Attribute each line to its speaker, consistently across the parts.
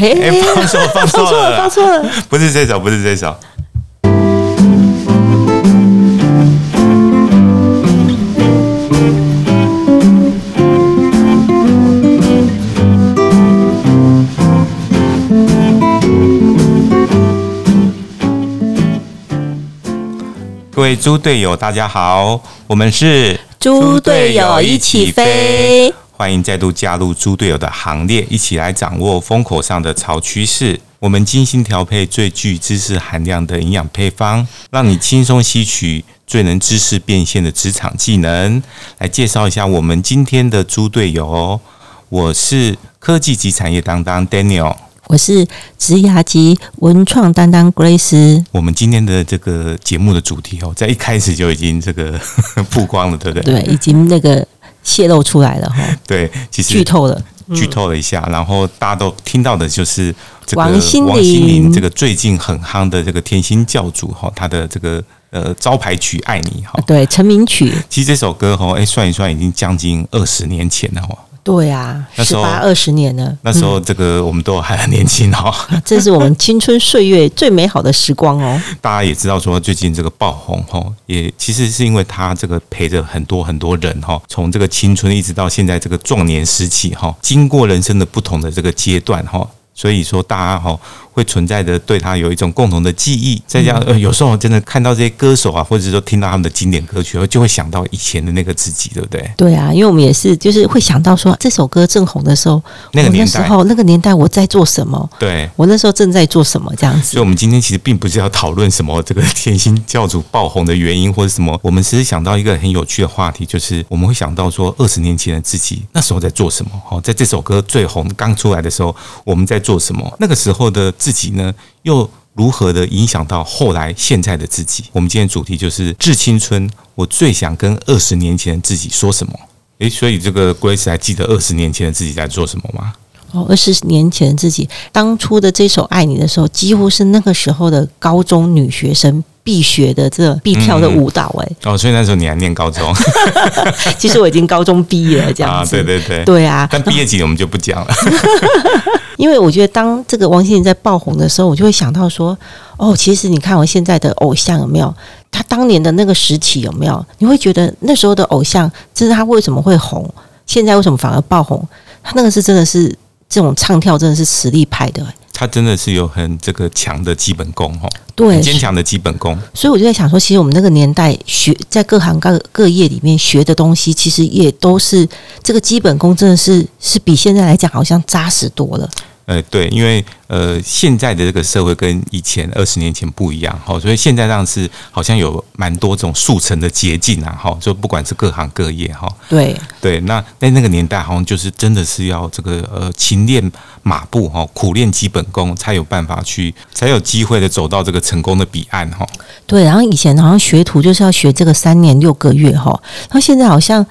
Speaker 1: 哎
Speaker 2: 哎，放错 放
Speaker 1: 放错了，放错了。
Speaker 2: 不是这首，不是这首。各位猪队友，大家好，我们是
Speaker 1: 猪队友一起飞，
Speaker 2: 欢迎再度加入猪队友的行列，一起来掌握风口上的潮趋势。我们精心调配最具知识含量的营养配方，让你轻松吸取最能知识变现的职场技能。来介绍一下我们今天的猪队友哦，我是科技及产业担当 Daniel。
Speaker 1: 我是职涯及文创担当 Grace。
Speaker 2: 我们今天的这个节目的主题哦，在一开始就已经这个 曝光了，对不对？
Speaker 1: 对，已经那个泄露出来了 哈，
Speaker 2: 对，其实
Speaker 1: 剧透了。
Speaker 2: 剧透了一下，然后大家都听到的就是这个
Speaker 1: 王心凌
Speaker 2: 王心凌这个最近很夯的这个甜心教主哈，他的这个呃招牌曲《爱你》哈。
Speaker 1: 对，成名曲。
Speaker 2: 其实这首歌哈，哎算一算已经将近二十年前了哈。
Speaker 1: 对啊，
Speaker 2: 那时候
Speaker 1: 十八二十年了，
Speaker 2: 那时候这个我们都还很年轻哈，
Speaker 1: 嗯这是我们青春岁月最美好的时光哦。
Speaker 2: 大家也知道说最近这个爆红哈，也其实是因为他这个陪着很多很多人哈，从这个青春一直到现在这个壮年时期哈，经过人生的不同的这个阶段哈。所以说，大家哈会存在着对他有一种共同的记忆，再加上呃，有时候真的看到这些歌手啊，或者是说听到他们的经典歌曲，就会想到以前的那个自己，对不对？
Speaker 1: 对啊，因为我们也是，就是会想到说这首歌正红的时候，
Speaker 2: 那个年代，
Speaker 1: 时候那个年代我在做什么，
Speaker 2: 对。
Speaker 1: 我那时候正在做什么这样子
Speaker 2: 所以，我们今天其实并不是要讨论什么这个甜心教主爆红的原因，或者什么。我们只是想到一个很有趣的话题，就是我们会想到说，二十年前的自己那时候在做什么？哦，在这首歌最红刚出来的时候，我们在做什么？那个时候的自自己呢，又如何的影响到后来现在的自己？我们今天主题就是致青春，我最想跟二十年前的自己说什么？诶，所以这个 Grace 还记得二十年前的自己在做什么吗？
Speaker 1: 哦，二十年前自己当初的这首《爱你》的时候，几乎是那个时候的高中女学生必学的这必跳的舞蹈、哎、
Speaker 2: 哦，所以那时候你还念高中
Speaker 1: 其实我已经高中毕业了，这样
Speaker 2: 啊？
Speaker 1: 子。
Speaker 2: 对对对。
Speaker 1: 对啊，
Speaker 2: 但毕业季我们就不讲了。
Speaker 1: 因为我觉得当这个王心凌在爆红的时候，我就会想到说，哦，其实你看我现在的偶像有没有？他当年的那个时期有没有？你会觉得那时候的偶像，就是他为什么会红？现在为什么反而爆红？他那个是真的是这种唱跳，真的是实力派的、
Speaker 2: 他真的是有很这个强的基本功哈，
Speaker 1: 对
Speaker 2: 很，坚强的基本功。
Speaker 1: 所以我就在想说，其实我们那个年代学在各行各各业里面学的东西，其实也都是这个基本功，真的是是比现在来讲好像扎实多了。
Speaker 2: 呃，对，因为呃，现在的这个社会跟以前二十年前不一样哈，所以现在上是好像有蛮多种速成的捷径啊哈，就不管是各行各业哈，
Speaker 1: 对，
Speaker 2: 对，那在那个年代好像就是真的是要这个呃勤练马步哈，苦练基本功，才有办法去，才有机会的走到这个成功的彼岸哈。
Speaker 1: 对，然后以前好像学徒就是要学这个三年六个月哈，然后现在好像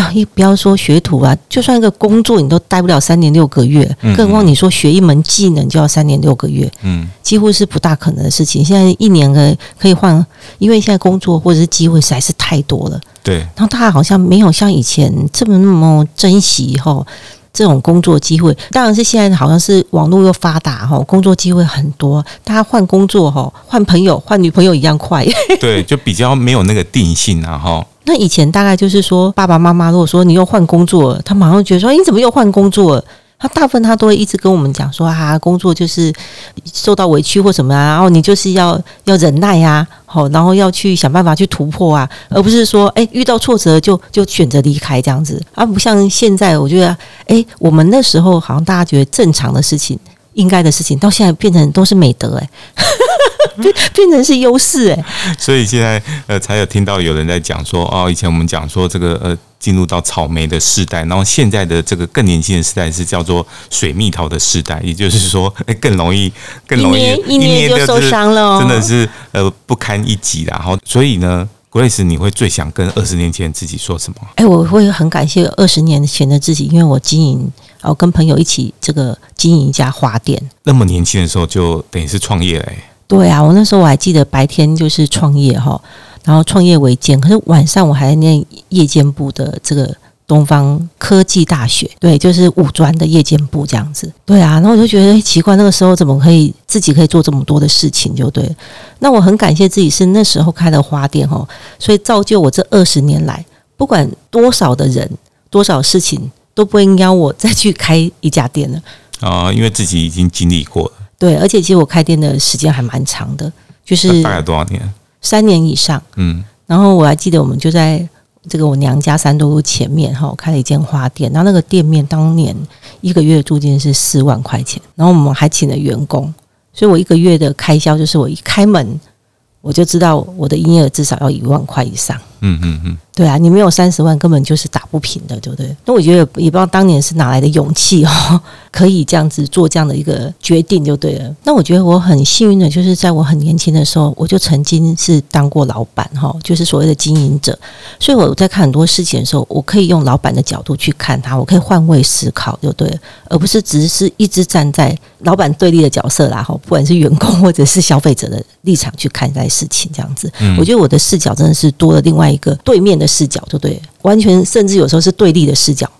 Speaker 1: 啊，一不要说学徒啊，就算一个工作你都待不了三年六个月，
Speaker 2: 嗯
Speaker 1: 更何况你说学一门技能就要三年六个月，
Speaker 2: 嗯，
Speaker 1: 几乎是不大可能的事情。现在一年可以可以换，因为现在工作或者是机会实在是太多了，
Speaker 2: 对，
Speaker 1: 然后大家好像没有像以前这么那么珍惜哈。这种工作机会，当然是现在好像是网络又发达哈，工作机会很多，大家换工作哈，换朋友、换女朋友一样快。
Speaker 2: 对，就比较没有那个定性啊哈。
Speaker 1: 那以前大概就是说，爸爸妈妈如果说你又换工作了，他马上觉得说，你怎么又换工作了？他大部分他都会一直跟我们讲说啊，工作就是受到委屈或什么啊，然后你就是要要忍耐啊，好，然后要去想办法去突破啊，而不是说诶遇到挫折就就选择离开这样子，而不像现在，我觉得诶我们那时候好像大家觉得正常的事情。应该的事情，到现在变成都是美德、诶，变变成是优势、诶。
Speaker 2: 所以现在呃，才有听到有人在讲说，哦，以前我们讲说这个呃，进入到草莓的时代，然后现在的这个更年轻的时代是叫做水蜜桃的时代，也就是说，哎，更容易更容易
Speaker 1: 一捏就受伤了哦
Speaker 2: 真的是呃不堪一击啦。然后，所以呢，Grace，你会最想跟二十年前自己说什么？
Speaker 1: 哎，我会很感谢二十年前的自己，因为我经营，哦，跟朋友一起这个经营一家花店。
Speaker 2: 那么年轻的时候就等于是创业嘞、
Speaker 1: 对啊，我那时候我还记得白天就是创业哈，然后创业维艰，可是晚上我还在念夜间部的这个东方科技大学，对，就是五专的夜间部这样子。对啊，然后我就觉得奇怪，那个时候怎么可以自己可以做这么多的事情，就对。那我很感谢自己是那时候开的花店哦，所以造就我这二十年来，不管多少的人、多少事情，都不应邀我再去开一家店了
Speaker 2: 啊，因为自己已经经历过了。
Speaker 1: 对，而且其实我开店的时间还蛮长的，就是
Speaker 2: 大概多少年？
Speaker 1: 三年以上。嗯，然后我还记得我们就在。这个我娘家三多路前面哈，开了一间花店，然后那个店面当年一个月的租金是四万块钱，然后我们还请了员工，所以我一个月的开销就是我一开门。我就知道我的营业额至少要一万块以上。嗯嗯嗯，对啊，你没有三十万根本就是打不平的，对不对？那我觉得也不知道当年是哪来的勇气哦，可以这样子做这样的一个决定就对了。那我觉得我很幸运的，就是在我很年轻的时候，我就曾经是当过老板哈，就是所谓的经营者。所以我在看很多事情的时候，我可以用老板的角度去看他，我可以换位思考就对了，而不是只是一直站在老板对立的角色啦哈，不管是员工或者是消费者的立场去看待事情这样子。我觉得我的视角真的是多了另外。一个对面的视角就对，完全甚至有时候是对立的视角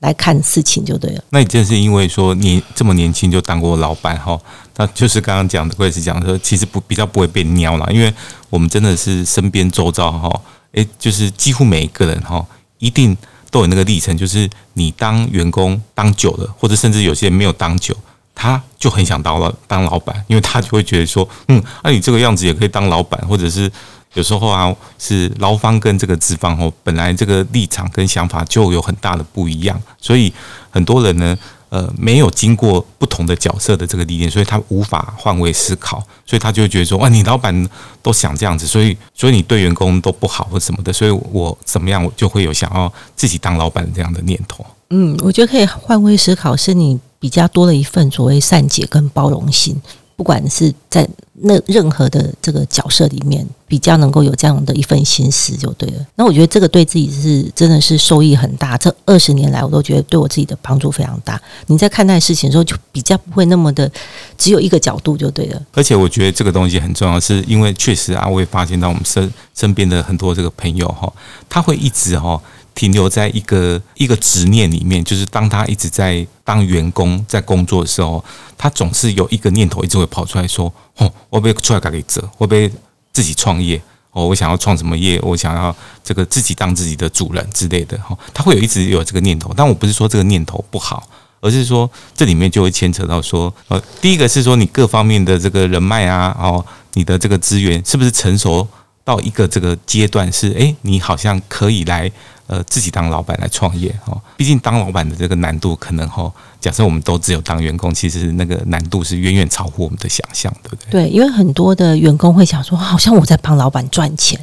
Speaker 1: 来看事情就对了。
Speaker 2: 那你正是因为说你这么年轻就当过老板哈，那就是刚刚讲的，我也是讲说，其实不比较不会被撩了，因为我们真的是身边周遭哈，诶，就是几乎每一个人哈，一定都有那个历程，就是你当员工当久了，或者甚至有些人没有当久，他就很想当了当老板，因为他就会觉得说，嗯，那你这个样子也可以当老板，或者是。有时候啊，是劳方跟这个资方哦，本来这个立场跟想法就有很大的不一样，所以很多人呢，呃，没有经过不同的角色的这个历练，所以他无法换位思考，所以他就会觉得说，哇，你老板都想这样子，所以所以你对员工都不好或什么的，所以我怎么样，我就会有想要自己当老板这样的念头。
Speaker 1: 嗯，我觉得可以换位思考，是你比较多了一份所谓善解跟包容心。不管是在那任何的这个角色里面，比较能够有这样的一份心思就对了。那我觉得这个对自己是真的是受益很大。这二十年来，我都觉得对我自己的帮助非常大。你在看待事情的时候，就比较不会那么的只有一个角度就对了。
Speaker 2: 而且我觉得这个东西很重要，是因为确实啊，我也发现到我们身身边的很多这个朋友哈，他会一直哈。停留在一个一个执念里面，就是当他一直在当员工在工作的时候，他总是有一个念头一直会跑出来说：“哦，我被出来搞给折，我被自己创业哦，我想要创什么业？我想要这个自己当自己的主人之类的。”哈，他会有一直有这个念头。但我不是说这个念头不好，而是说这里面就会牵扯到说，呃，第一个是说你各方面的这个人脉啊，哦，你的这个资源是不是成熟到一个这个阶段？是诶，你好像可以来。呃，自己当老板来创业哈，毕竟当老板的这个难度可能哈，假设我们都只有当员工，其实那个难度是远远超乎我们的想象，对不对？
Speaker 1: 对，因为很多的员工会想说，好像我在帮老板赚钱。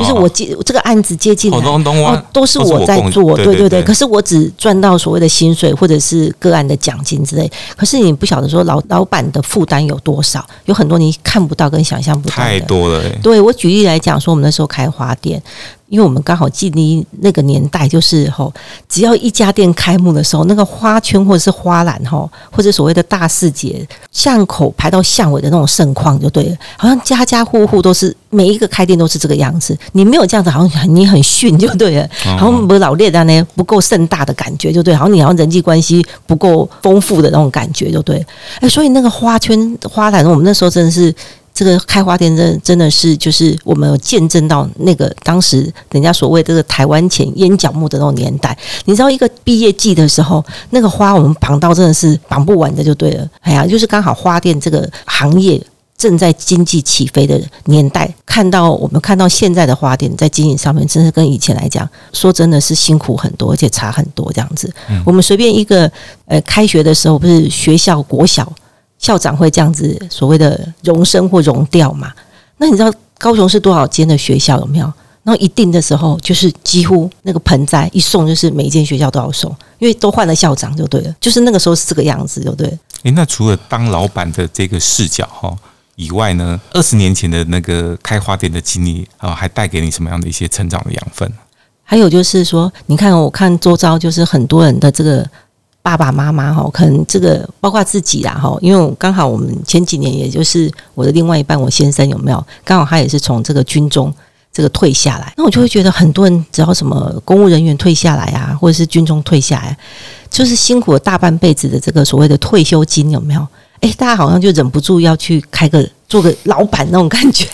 Speaker 1: 就是我接这个案子接进来，哦，都是我在做，对对对。可是我只赚到所谓的薪水或者是个案的奖金之类。可是你不晓得说老老板的负担有多少，有很多你看不到跟想象不到
Speaker 2: 太多了。
Speaker 1: 对我举例来讲，说我们那时候开花店。因为我们刚好经历那个年代，就是吼，只要一家店开幕的时候，那个花圈或者是花篮吼，或者所谓的大四节，巷口排到巷尾的那种盛况，就对了。好像家家户户都是每一个开店都是这个样子。你没有这样子，好像你很逊，就对了。好像不老练的呢，不够盛大的感觉，就对。好像你好像人际关系不够丰富的那种感觉，就对。哎，所以那个花圈花篮，我们那时候真的是。这个开花店真真的是，就是我们有见证到那个当时人家所谓这个台湾前烟角木的那种年代。你知道，一个毕业季的时候，那个花我们绑到真的是绑不完的，就对了。哎呀，就是刚好花店这个行业正在经济起飞的年代，看到我们看到现在的花店在经营上面，真是跟以前来讲，说真的是辛苦很多，而且差很多这样子。我们随便一个呃，开学的时候不是学校国小。校长会这样子所谓的荣升或荣调嘛？那你知道高雄是多少间的学校有没有？然后一定的时候，就是几乎那个盆栽一送，就是每一间学校都要送，因为都换了校长就对了。就是那个时候是这个样子，就对。
Speaker 2: 诶，那除了当老板的这个视角哈以外呢，二十年前的那个开花店的经历啊，还带给你什么样的一些成长的养分？
Speaker 1: 还有就是说，你看，我看周遭就是很多人的这个。爸爸妈妈哈，可能这个包括自己啦哈，因为刚好我们前几年，也就是我的另外一半，我先生有没有？刚好他也是从这个军中。这个退下来。那我就会觉得很多人只要什么公务人员退下来啊，或者是军中退下来，就是辛苦了大半辈子的这个所谓的退休金有没有？诶，大家好像就忍不住要去开个做个老板那种感觉，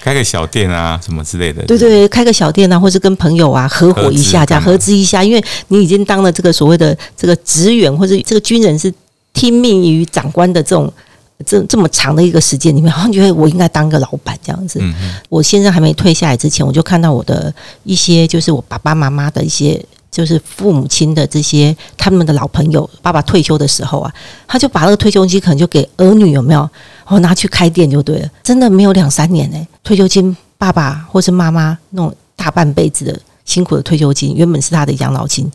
Speaker 2: 开个小店啊什么之类的。
Speaker 1: 对对，开个小店啊，或是跟朋友啊合伙一下，这样合资一下，因为你已经当了这个所谓的这个职员或者这个军人是听命于长官的这种。这这么长的一个时间里面，好像觉得我应该当个老板这样子。我现在还没退下来之前，我就看到我的一些，就是我爸爸妈妈的一些，就是父母亲的这些他们的老朋友。爸爸退休的时候啊，他就把那个退休金可能就给儿女有没有？哦拿去开店就对了。真的没有两三年呢，退休金爸爸或是妈妈那种大半辈子的辛苦的退休金，原本是他的养老金。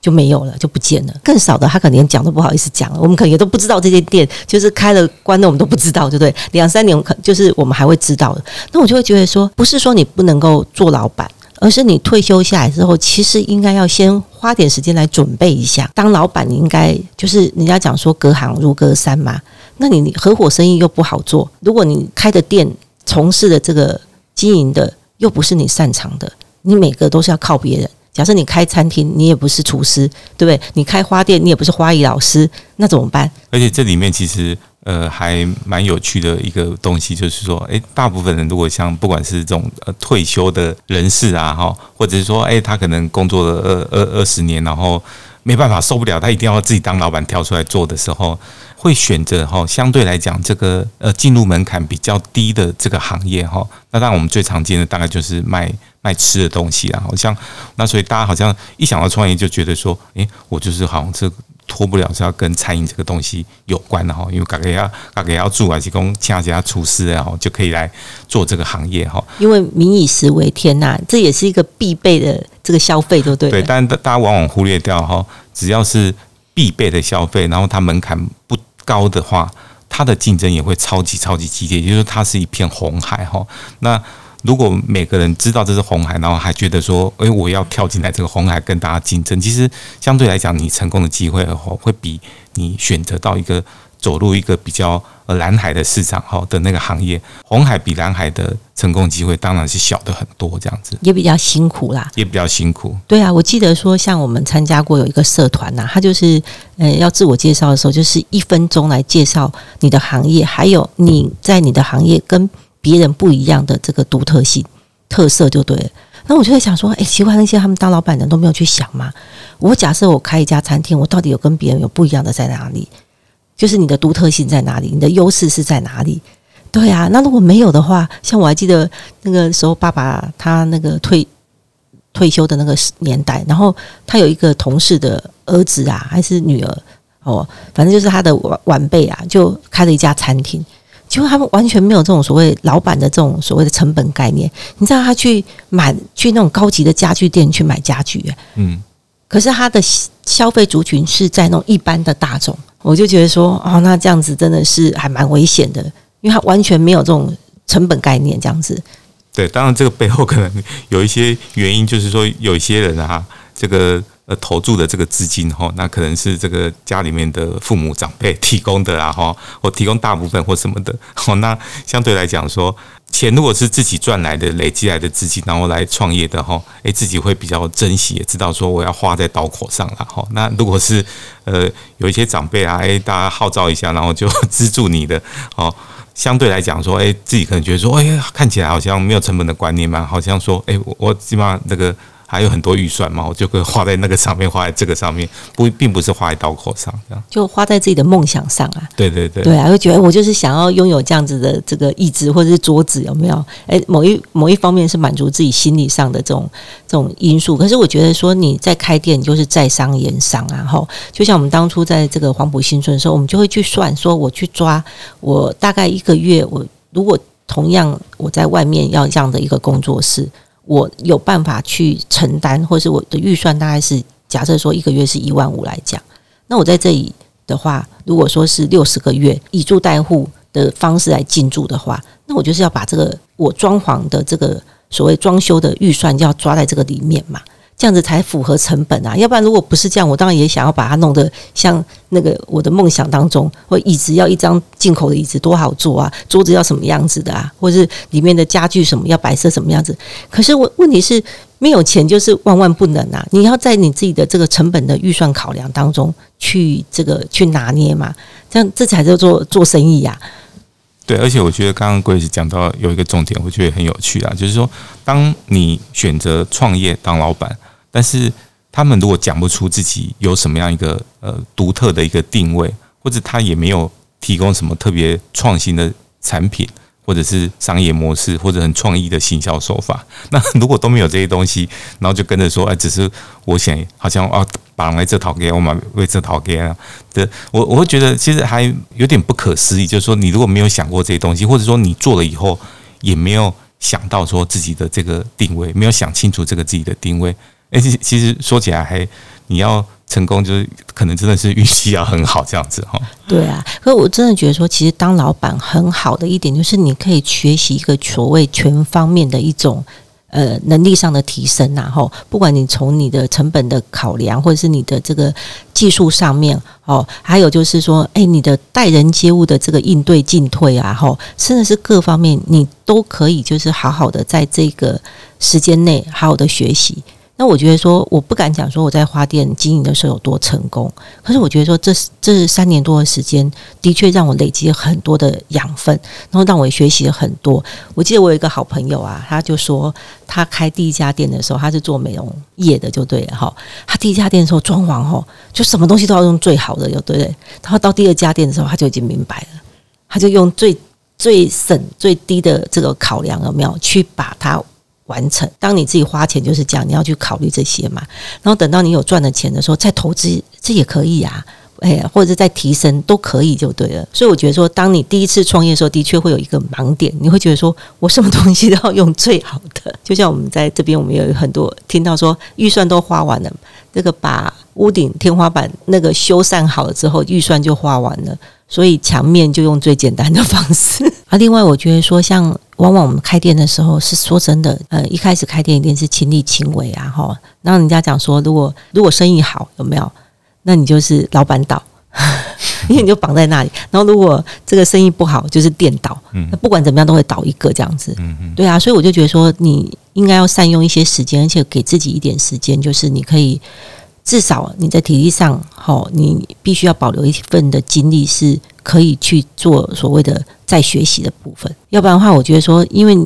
Speaker 1: 就没有了，就不见了。更少的，他可能连讲都不好意思讲了。我们可能也都不知道这些店就是开了关了，我们都不知道，对不对？两三年可就是我们还会知道的。那我就会觉得说，不是说你不能够做老板，而是你退休下来之后，其实应该要先花点时间来准备一下。当老板，你应该就是人家讲说隔行如隔山嘛。那你合伙生意又不好做，如果你开的店从事的这个经营的又不是你擅长的，你每个都是要靠别人。假设你开餐厅，你也不是厨师，对不对？你开花店，你也不是花艺老师，那怎么办？
Speaker 2: 而且这里面其实呃还蛮有趣的一个东西，就是说，诶，大部分人如果像不管是这种呃退休的人士啊，哈，或者是说，诶，他可能工作了二二二十年，然后没办法受不了，他一定要自己当老板跳出来做的时候，会选择哈相对来讲这个呃进入门槛比较低的这个行业哈。那当然我们最常见的大概就是卖。卖吃的东西啊，好像那所以大家好像一想到创业就觉得说，诶，我就是好像这脱不了是要跟餐饮这个东西有关的哈，因为大家要大家要住啊，提供其他家厨师然后就可以来做这个行业哈。
Speaker 1: 因为民以食为天呐，这也是一个必备的这个消费，对不对？
Speaker 2: 对，但大家往往忽略掉哈，只要是必备的消费，然后它门槛不高的话，它的竞争也会超级超级激烈，也就是它是一片红海哈。那如果每个人知道这是红海，然后还觉得说，诶，我要跳进来这个红海跟大家竞争，其实相对来讲，你成功的机会会比你选择到一个走入一个比较呃蓝海的市场哈的那个行业，红海比蓝海的成功机会当然是小的很多，这样子
Speaker 1: 也比较辛苦啦，
Speaker 2: 也比较辛苦。
Speaker 1: 对啊，我记得说，像我们参加过有一个社团呐，他就是呃要自我介绍的时候，就是一分钟来介绍你的行业，还有你在你的行业跟。别人不一样的这个独特性特色就对了。那我就在想说，哎，奇怪，那些他们当老板的都没有去想吗？我假设我开一家餐厅，我到底有跟别人有不一样的在哪里？就是你的独特性在哪里？你的优势是在哪里？对啊，那如果没有的话，像我还记得那个时候，爸爸他那个退退休的那个年代，然后他有一个同事的儿子啊，还是女儿哦，反正就是他的晚晚辈啊，就开了一家餐厅。结果他们完全没有这种所谓老板的这种所谓的成本概念。你知道他去买去那种高级的家具店去买家具，嗯，可是他的消费族群是在那种一般的大众。我就觉得说，哦，那这样子真的是还蛮危险的，因为他完全没有这种成本概念，这样子。
Speaker 2: 对，当然这个背后可能有一些原因，就是说有一些人啊，这个。呃，投注的这个资金哈，那可能是这个家里面的父母长辈提供的啦哈，或提供大部分或什么的。哦，那相对来讲说，钱如果是自己赚来的、累积来的资金，然后来创业的哈，诶，自己会比较珍惜，也知道说我要花在刀口上了哈。那如果是呃有一些长辈啊，诶，大家号召一下，然后就 资助你的哦，相对来讲说，诶，自己可能觉得说，哎，看起来好像没有成本的观念嘛，好像说，诶，我我基本上那个。还有很多预算嘛，我就可以花在那个上面，花在这个上面，不，并不是花在刀口上，这样
Speaker 1: 就花在自己的梦想上啊。
Speaker 2: 对对对，
Speaker 1: 对啊，会觉得我就是想要拥有这样子的这个意志或者是桌子，有没有？诶，某一某一方面是满足自己心理上的这种这种因素。可是我觉得说你在开店就是在商言商啊，吼，就像我们当初在这个黄埔新村的时候，我们就会去算，说我去抓我大概一个月，我如果同样我在外面要这样的一个工作室。我有办法去承担，或是我的预算大概是假设说一个月是一万五来讲，那我在这里的话，如果说是六十个月以住代户的方式来进驻的话，那我就是要把这个我装潢的这个所谓装修的预算要抓在这个里面嘛。这样子才符合成本啊，要不然如果不是这样，我当然也想要把它弄得像那个我的梦想当中，或椅子要一张进口的椅子多好坐啊，桌子要什么样子的啊，或是里面的家具什么要摆设什么样子。可是问问题是没有钱就是万万不能啊，你要在你自己的这个成本的预算考量当中去这个去拿捏嘛，这样这才叫做做生意呀。
Speaker 2: 对，而且我觉得刚刚贵子讲到有一个重点，我觉得很有趣啊，就是说当你选择创业当老板。但是他们如果讲不出自己有什么样一个呃独特的一个定位，或者他也没有提供什么特别创新的产品，或者是商业模式，或者很创意的行销手法，那如果都没有这些东西，然后就跟着说，哎，只是我想好像啊，绑来这套给我买为这套给啊的，我我会觉得其实还有点不可思议，就是说你如果没有想过这些东西，或者说你做了以后也没有想到说自己的这个定位，没有想清楚这个自己的定位。哎，其其实说起来，还你要成功，就是可能真的是运气要很好这样子哈。
Speaker 1: 对啊，可是我真的觉得说，其实当老板很好的一点，就是你可以学习一个所谓全方面的一种呃能力上的提升然后不管你从你的成本的考量，或者是你的这个技术上面哦，还有就是说，哎，你的待人接物的这个应对进退啊，吼，甚至是各方面你都可以，就是好好的在这个时间内好好的学习。那我觉得说，我不敢讲说我在花店经营的时候有多成功，可是我觉得说，这这三年多的时间，的确让我累积了很多的养分，然后让我也学习了很多。我记得我有一个好朋友啊，他就说，他开第一家店的时候，他是做美容业的，就对了哈。他第一家店的时候装潢吼，就什么东西都要用最好的，就对对？然后到第二家店的时候，他就已经明白了，他就用最最省最低的这个考量有没有去把它。完成。当你自己花钱就是讲，你要去考虑这些嘛。然后等到你有赚的钱的时候，再投资，这也可以啊。哎，或者在提升都可以，就对了。所以我觉得说，当你第一次创业的时候，的确会有一个盲点，你会觉得说我什么东西都要用最好的。就像我们在这边，我们有很多听到说预算都花完了，这个把屋顶天花板那个修缮好了之后，预算就花完了。所以墙面就用最简单的方式 啊。另外，我觉得说，像往往我们开店的时候，是说真的，呃，一开始开店一定是亲力亲为啊，哈。然后人家讲说，如果如果生意好，有没有？那你就是老板倒，因为你就绑在那里。然后如果这个生意不好，就是店倒。嗯，那不管怎么样都会倒一个这样子。对啊。所以我就觉得说，你应该要善用一些时间，而且给自己一点时间，就是你可以。至少你在体力上，好，你必须要保留一份的精力，是可以去做所谓的再学习的部分。要不然的话，我觉得说，因为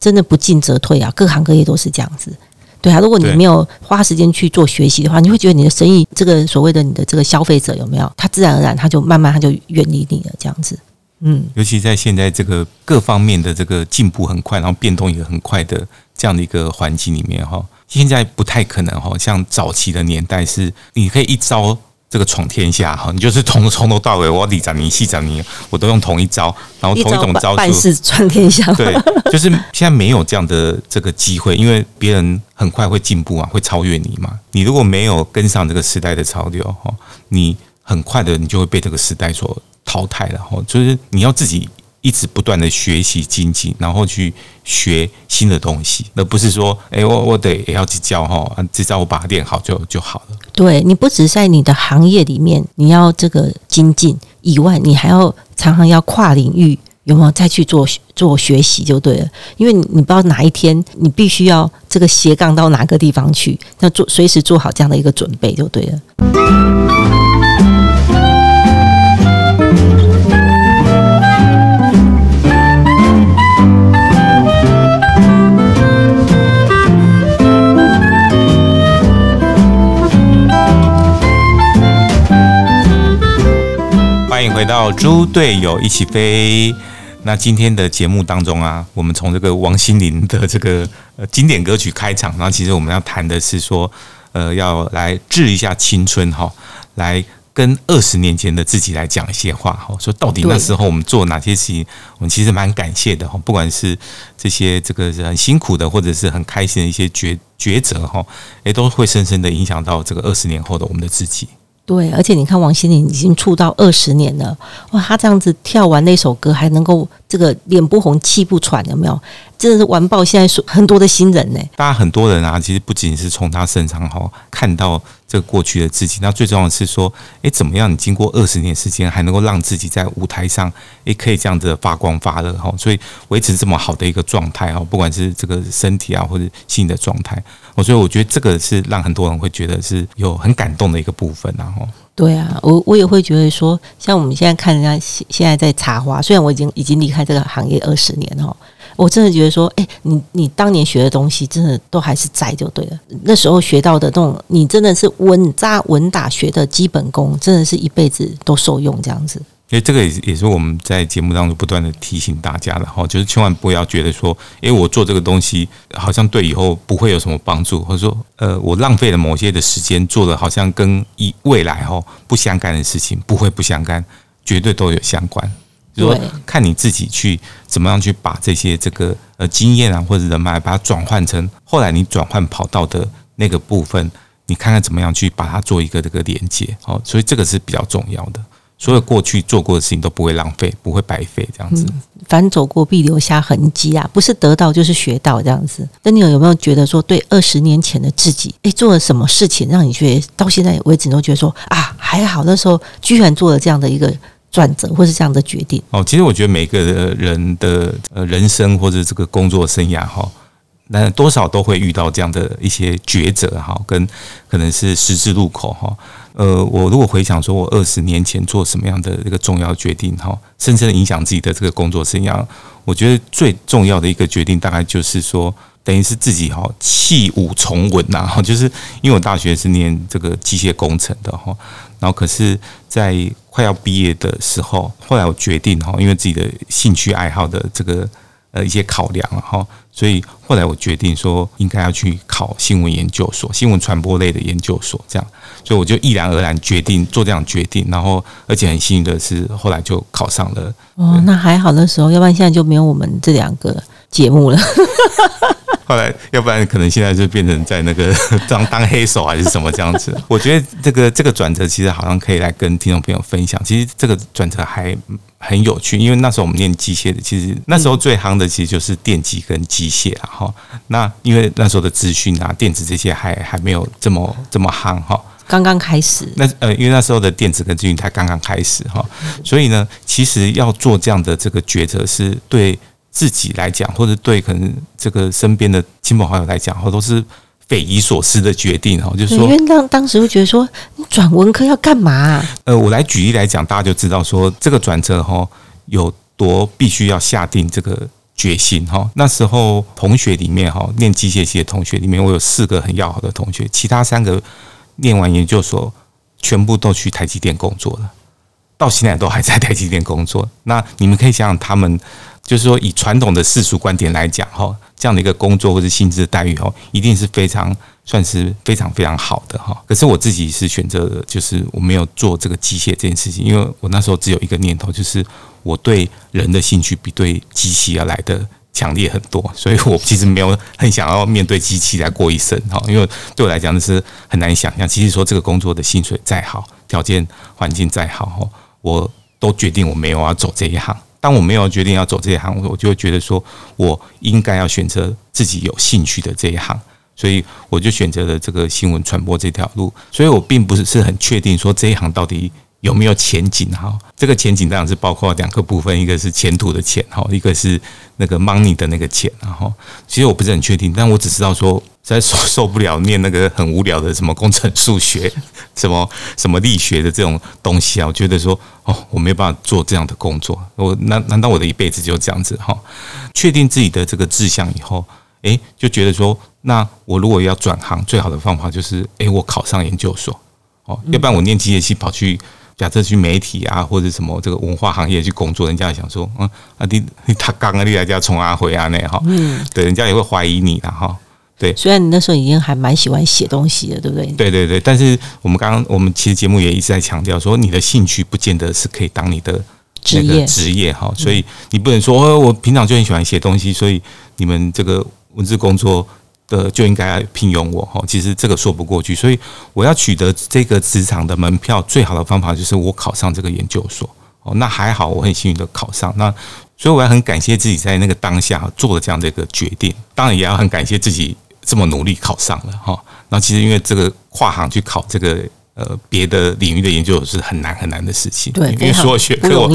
Speaker 1: 真的不进则退啊，各行各业都是这样子。对啊，如果你没有花时间去做学习的话，你会觉得你的生意，这个所谓的你的这个消费者有没有？他自然而然他就慢慢他就远离你了，这样子。
Speaker 2: 嗯，尤其在现在这个各方面的这个进步很快，然后变动也很快的这样的一个环境里面，哈。现在不太可能哈，像早期的年代是，你可以一招这个闯天下哈，你就是从从头到尾，我李长你细长你，我都用同一招，然后同一种招
Speaker 1: 数，办事闯天下。
Speaker 2: 对，就是现在没有这样的这个机会，因为别人很快会进步啊，会超越你嘛。你如果没有跟上这个时代的潮流哈，你很快的你就会被这个时代所淘汰了哈。就是你要自己。一直不断的学习精进，然后去学新的东西，而不是说，哎，我我得也要去教哈，只要我把它练好就就好了。
Speaker 1: 对你不只在你的行业里面你要这个精进以外，你还要常常要跨领域，有没有再去做做学习就对了。因为你不知道哪一天你必须要这个斜杠到哪个地方去，要做随时做好这样的一个准备就对了。
Speaker 2: 欢迎回到猪队友一起飞。那今天的节目当中啊，我们从这个王心凌的这个呃经典歌曲开场，然后其实我们要谈的是说，呃，要来治一下青春哈，来跟二十年前的自己来讲一些话哈，说到底那时候我们做哪些事情，我们其实蛮感谢的哈，不管是这些这个是很辛苦的，或者是很开心的一些抉抉择哈，也都会深深的影响到这个二十年后的我们的自己。
Speaker 1: 对，而且你看王心凌已经出道二十年了，哇，她这样子跳完那首歌还能够这个脸不红气不喘，有没有？真的是完爆现在很多的新人呢。
Speaker 2: 大家很多人啊，其实不仅是从他身上哈看到这个过去的自己，那最重要的是说，诶，怎么样？你经过二十年时间，还能够让自己在舞台上，诶，可以这样子发光发热哈，所以维持这么好的一个状态哈，不管是这个身体啊，或者心的状态，我所以我觉得这个是让很多人会觉得是有很感动的一个部分啊。
Speaker 1: 对啊，我我也会觉得说，像我们现在看人家现在在插花，虽然我已经已经离开这个行业二十年哈，我真的觉得说，哎，你你当年学的东西，真的都还是在就对了。那时候学到的这种，你真的是稳扎稳打学的基本功，真的是一辈子都受用这样子。
Speaker 2: 因为这个也也是我们在节目当中不断的提醒大家的哈，就是千万不要觉得说，诶，我做这个东西好像对以后不会有什么帮助，或者说，呃，我浪费了某些的时间做了好像跟一未来哈不相干的事情，不会不相干，绝对都有相关。就说看你自己去怎么样去把这些这个呃经验啊或者人脉，把它转换成后来你转换跑道的那个部分，你看看怎么样去把它做一个这个连接好，所以这个是比较重要的。所有过去做过的事情都不会浪费，不会白费，这样子。
Speaker 1: 凡走过必留下痕迹啊，不是得到就是学到这样子。那你有没有觉得说，对二十年前的自己，诶，做了什么事情让你觉得到现在为止都觉得说啊，还好那时候居然做了这样的一个转折，或是这样的决定？
Speaker 2: 哦，其实我觉得每个人的呃人生或者这个工作生涯哈，那多少都会遇到这样的一些抉择哈，跟可能是十字路口哈。呃，我如果回想说，我二十年前做什么样的一个重要决定，哈，深深的影响自己的这个工作生涯，我觉得最重要的一个决定，大概就是说，等于是自己哈弃武从文呐，哈，就是因为我大学是念这个机械工程的哈，然后可是，在快要毕业的时候，后来我决定哈，因为自己的兴趣爱好的这个呃一些考量哈。所以后来我决定说，应该要去考新闻研究所、新闻传播类的研究所，这样，所以我就毅然而然决定做这样决定。然后，而且很幸运的是，后来就考上了。
Speaker 1: 哦，那还好，那时候，要不然现在就没有我们这两个节目了。
Speaker 2: 后来，要不然可能现在就变成在那个 当当黑手还是什么这样子。我觉得这个这个转折其实好像可以来跟听众朋友分享。其实这个转折还很有趣，因为那时候我们念机械的，其实那时候最夯的其实就是电机跟机械啊哈。那因为那时候的资讯啊、电子这些还还没有这么这么夯哈。
Speaker 1: 刚刚开始。
Speaker 2: 那呃，因为那时候的电子跟资讯才刚刚开始哈，所以呢，其实要做这样的这个抉择是对。自己来讲，或者对可能这个身边的亲朋好友来讲，哈，都是匪夷所思的决定哈。就是说，
Speaker 1: 因为当当时会觉得说，你转文科要干嘛？
Speaker 2: 呃，我来举例来讲，大家就知道说，这个转折哈有多必须要下定这个决心哈。那时候同学里面哈，念机械系的同学里面，我有四个很要好的同学，其他三个念完研究所，全部都去台积电工作了，到现在都还在台积电工作。那你们可以想想他们。就是说，以传统的世俗观点来讲，哈，这样的一个工作或者薪资待遇，哈，一定是非常算是非常非常好的，哈。可是我自己是选择，就是我没有做这个机械这件事情，因为我那时候只有一个念头，就是我对人的兴趣比对机器要来的强烈很多，所以我其实没有很想要面对机器来过一生，哈。因为对我来讲，那是很难想象。其实说这个工作的薪水再好，条件环境再好，哈，我都决定我没有要走这一行。当我没有决定要走这一行，我就会觉得说，我应该要选择自己有兴趣的这一行，所以我就选择了这个新闻传播这条路。所以我并不是是很确定说这一行到底有没有前景哈。这个前景当然是包括两个部分，一个是前途的钱哈，一个是那个 money 的那个钱。然后其实我不是很确定，但我只知道说。在受受不了念那个很无聊的什么工程数学，什么什么力学的这种东西啊！我觉得说哦，我没有办法做这样的工作。我难难道我的一辈子就这样子哈？确定自己的这个志向以后，诶，就觉得说，那我如果要转行，最好的方法就是诶，我考上研究所哦，要不然我念机械系跑去假设去媒体啊或者什么这个文化行业去工作，人家想说嗯啊你他刚刚你来家从阿回啊那哈，嗯，对，人家也会怀疑你的哈。对，
Speaker 1: 虽然你那时候已经还蛮喜欢写东西的，对不对？
Speaker 2: 对对对，但是我们刚刚我们其实节目也一直在强调说，你的兴趣不见得是可以当你的
Speaker 1: 职业
Speaker 2: 职业哈，所以你不能说，我平常就很喜欢写东西，所以你们这个文字工作的就应该聘用我哈，其实这个说不过去，所以我要取得这个职场的门票，最好的方法就是我考上这个研究所哦。那还好，我很幸运的考上，那所以我要很感谢自己在那个当下做了这样的一个决定，当然也要很感谢自己这么努力考上了哈。那其实因为这个跨行去考这个呃别的领域的研究是很难很难的事情，
Speaker 1: 对，
Speaker 2: 因为所有学科我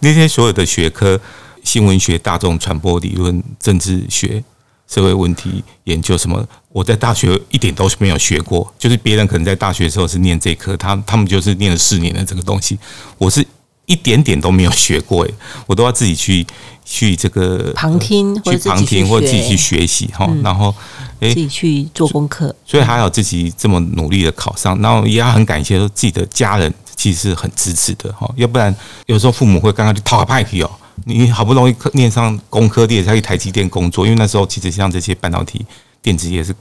Speaker 2: 那些所有的学科，新闻学、大众传播理论、政治学。社会问题研究什么？我在大学一点都是没有学过，就是别人可能在大学的时候是念这科，他他们就是念了四年的这个东西，我是一点点都没有学过，诶，我都要自己去去这个
Speaker 1: 旁听，
Speaker 2: 去旁听或者自己去学习哈，然后
Speaker 1: 诶自己去做功课，
Speaker 2: 所以还好自己这么努力的考上，然后也要很感谢说自己的家人其实是很支持的哈，要不然有时候父母会刚刚去讨个派题哦。你好不容易念上工科也，才去台积电工作，因为那时候其实像这些半导体电子业是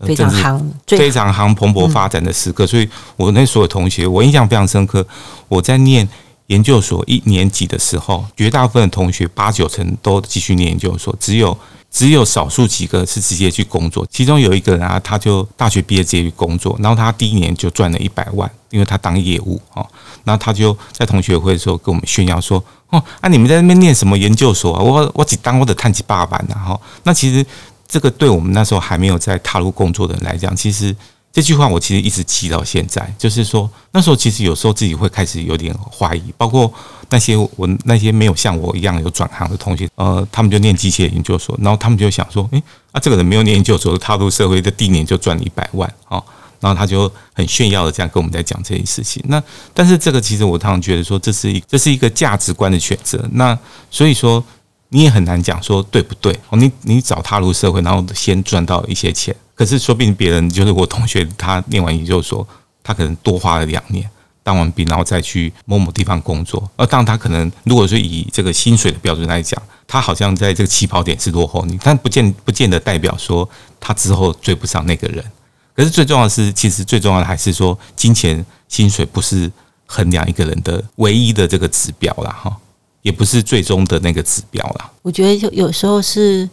Speaker 1: 非常行
Speaker 2: 非常行蓬勃发展的时刻，所以我那所有同学，我印象非常深刻。我在念研究所一年级的时候，绝大部分的同学八九成都继续念研究所，只有只有少数几个是直接去工作。其中有一个人啊，他就大学毕业直接去工作，然后他第一年就赚了一百万，因为他当业务啊。然后他就在同学会的时候跟我们炫耀说。哦，啊！你们在那边念什么研究所啊？我我只当我的探级爸爸呢。哈，那其实这个对我们那时候还没有在踏入工作的人来讲，其实这句话我其实一直记到现在。就是说，那时候其实有时候自己会开始有点怀疑，包括那些我那些没有像我一样有转行的同学，呃，他们就念机械研究所，然后他们就想说，诶，啊，这个人没有念研究所，踏入社会的第一年就赚了一百万，哦。然后他就很炫耀的这样跟我们在讲这件事情。那但是这个其实我常常觉得说，这是一这是一个价值观的选择。那所以说你也很难讲说对不对？哦，你你早踏入社会，然后先赚到一些钱，可是说不定别人就是我同学，他念完研究所，他可能多花了两年当完兵，然后再去某某地方工作。而当他可能如果说以这个薪水的标准来讲，他好像在这个起跑点是落后你，但不见不见得代表说他之后追不上那个人。可是最重要的是，其实最重要的还是说，金钱、薪水不是衡量一个人的唯一的这个指标啦，哈，也不是最终的那个指标啦。
Speaker 1: 我觉得有有时候是，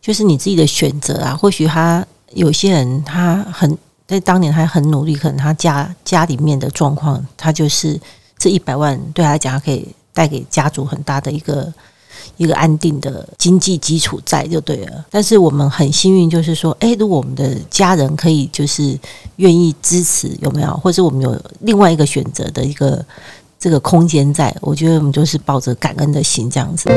Speaker 1: 就是你自己的选择啊。或许他有些人他很在当年他很努力，可能他家家里面的状况，他就是这一百万对他来讲，他可以带给家族很大的一个。一个安定的经济基础在就对了，但是我们很幸运，就是说，哎，如果我们的家人可以就是愿意支持，有没有？或者我们有另外一个选择的一个这个空间在我觉得我们就是抱着感恩的心这样子。